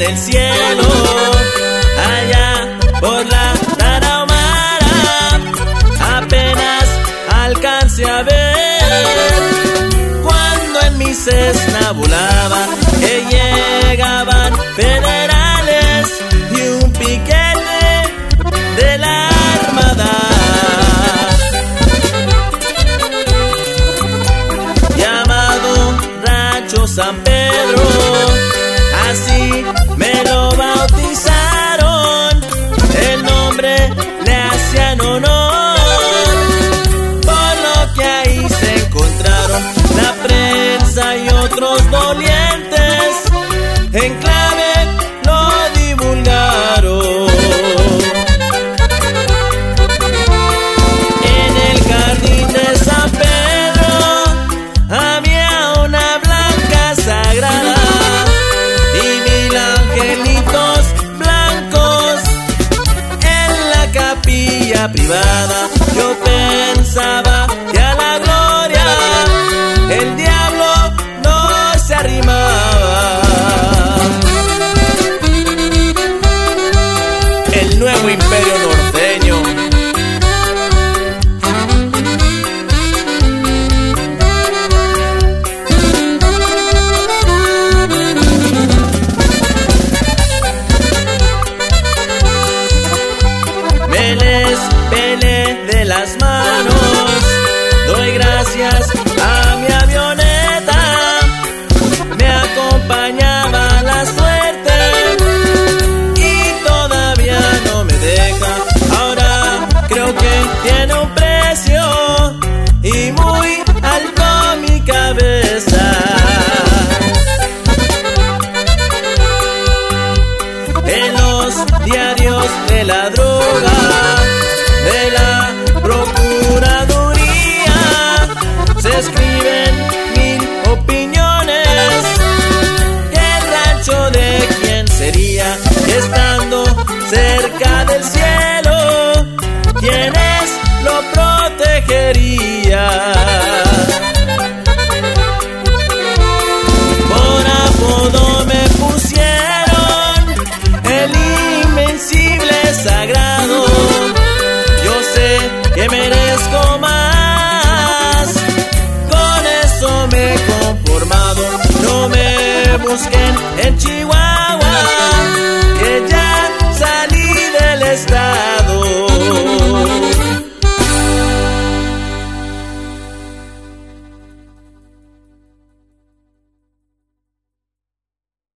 el cielo, allá por la tarahumara, apenas alcancé a ver cuando en mi cesta volaba que llegaban federales y un piquete de la armada. Llamado Rancho San Pedro. Hacían honor, por lo que ahí se encontraron la prensa y otros dolientes. En privada. Yo pensaba las manos. Doy gracias a mi avioneta, me acompañaba la suerte y todavía no me deja. Ahora creo que tiene un precio y muy alto mi cabeza. en los diarios de la droga, escriben mil opiniones. El rancho de quién sería, estando cerca del cielo, quienes lo protegería. was and she was